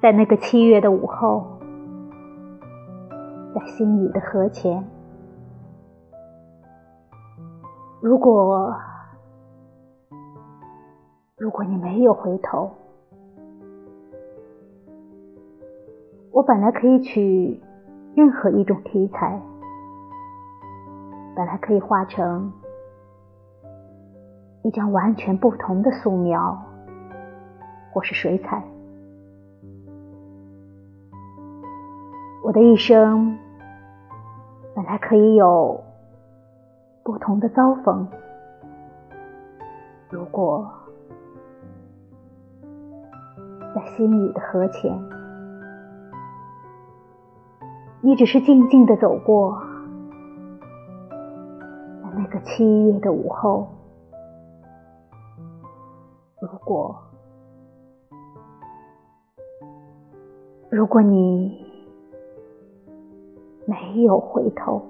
在那个七月的午后，在心雨的河前，如果如果你没有回头，我本来可以取任何一种题材，本来可以画成一张完全不同的素描，或是水彩。我的一生本来可以有不同的遭逢，如果在心雨的河前，你只是静静的走过，在那个七月的午后，如果如果你。没有回头。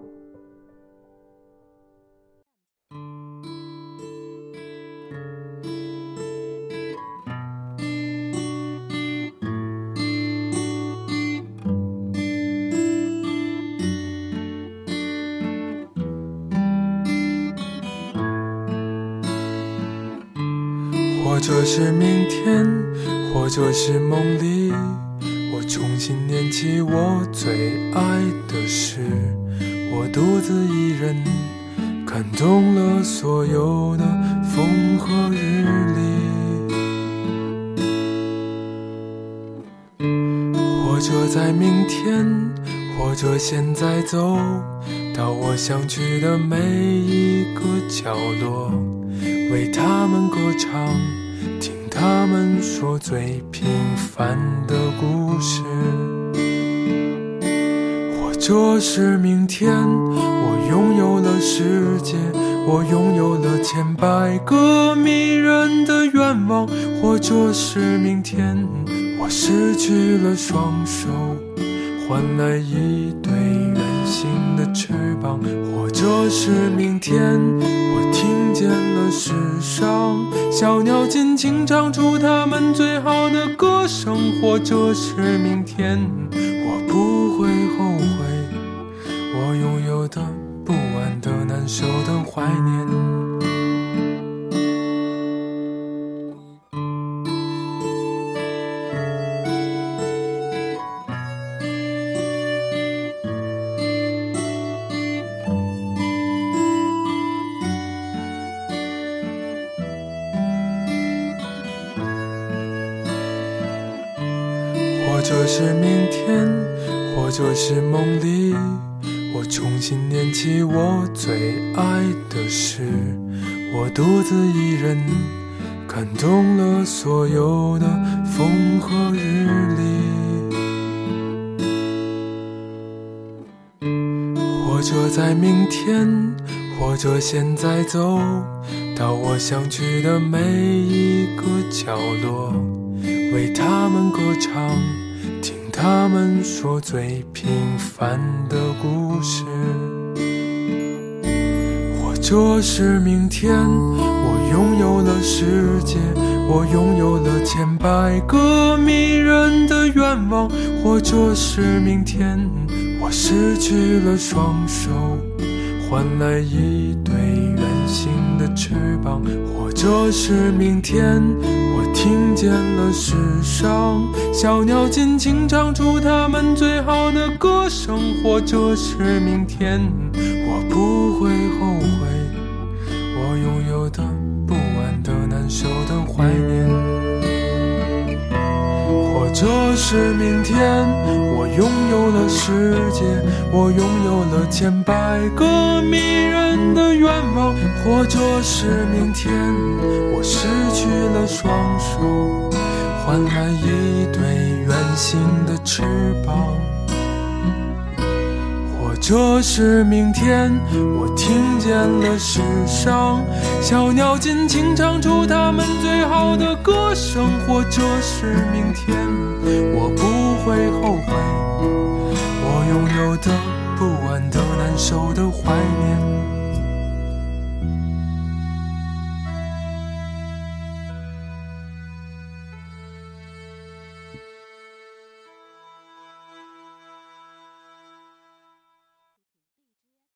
或者是明天，或者是梦里。重新念起我最爱的诗，我独自一人看懂了所有的风和日丽。或者在明天，或者现在走到我想去的每一个角落，为他们歌唱。他们说最平凡的故事，或者是明天我拥有了世界，我拥有了千百个迷人的愿望，或者是明天我失去了双手，换来一对圆形的翅膀，或者是明天我听见了世上。小鸟尽情唱出它们最好的歌声，或者是明天，我不会后悔我拥有的不安的难受的怀念。这是明天，或者是梦里，我重新念起我最爱的诗。我独自一人看懂了所有的风和日丽。或者在明天，或者现在走到我想去的每一个角落，为他们歌唱。听他们说最平凡的故事，或者是明天我拥有了世界，我拥有了千百个迷人的愿望，或者是明天我失去了双手，换来一对圆新的翅膀，或者是明天。我听见了世上小鸟尽情唱出它们最好的歌声，或者是明天，我不会后悔或者是明天，我拥有了世界，我拥有了千百个迷人的愿望，或者是明天，我失去了双手，换来一对圆形的翅膀。或者是明天，我听见了世上小鸟尽情唱出它们最好的歌声，或者是明天，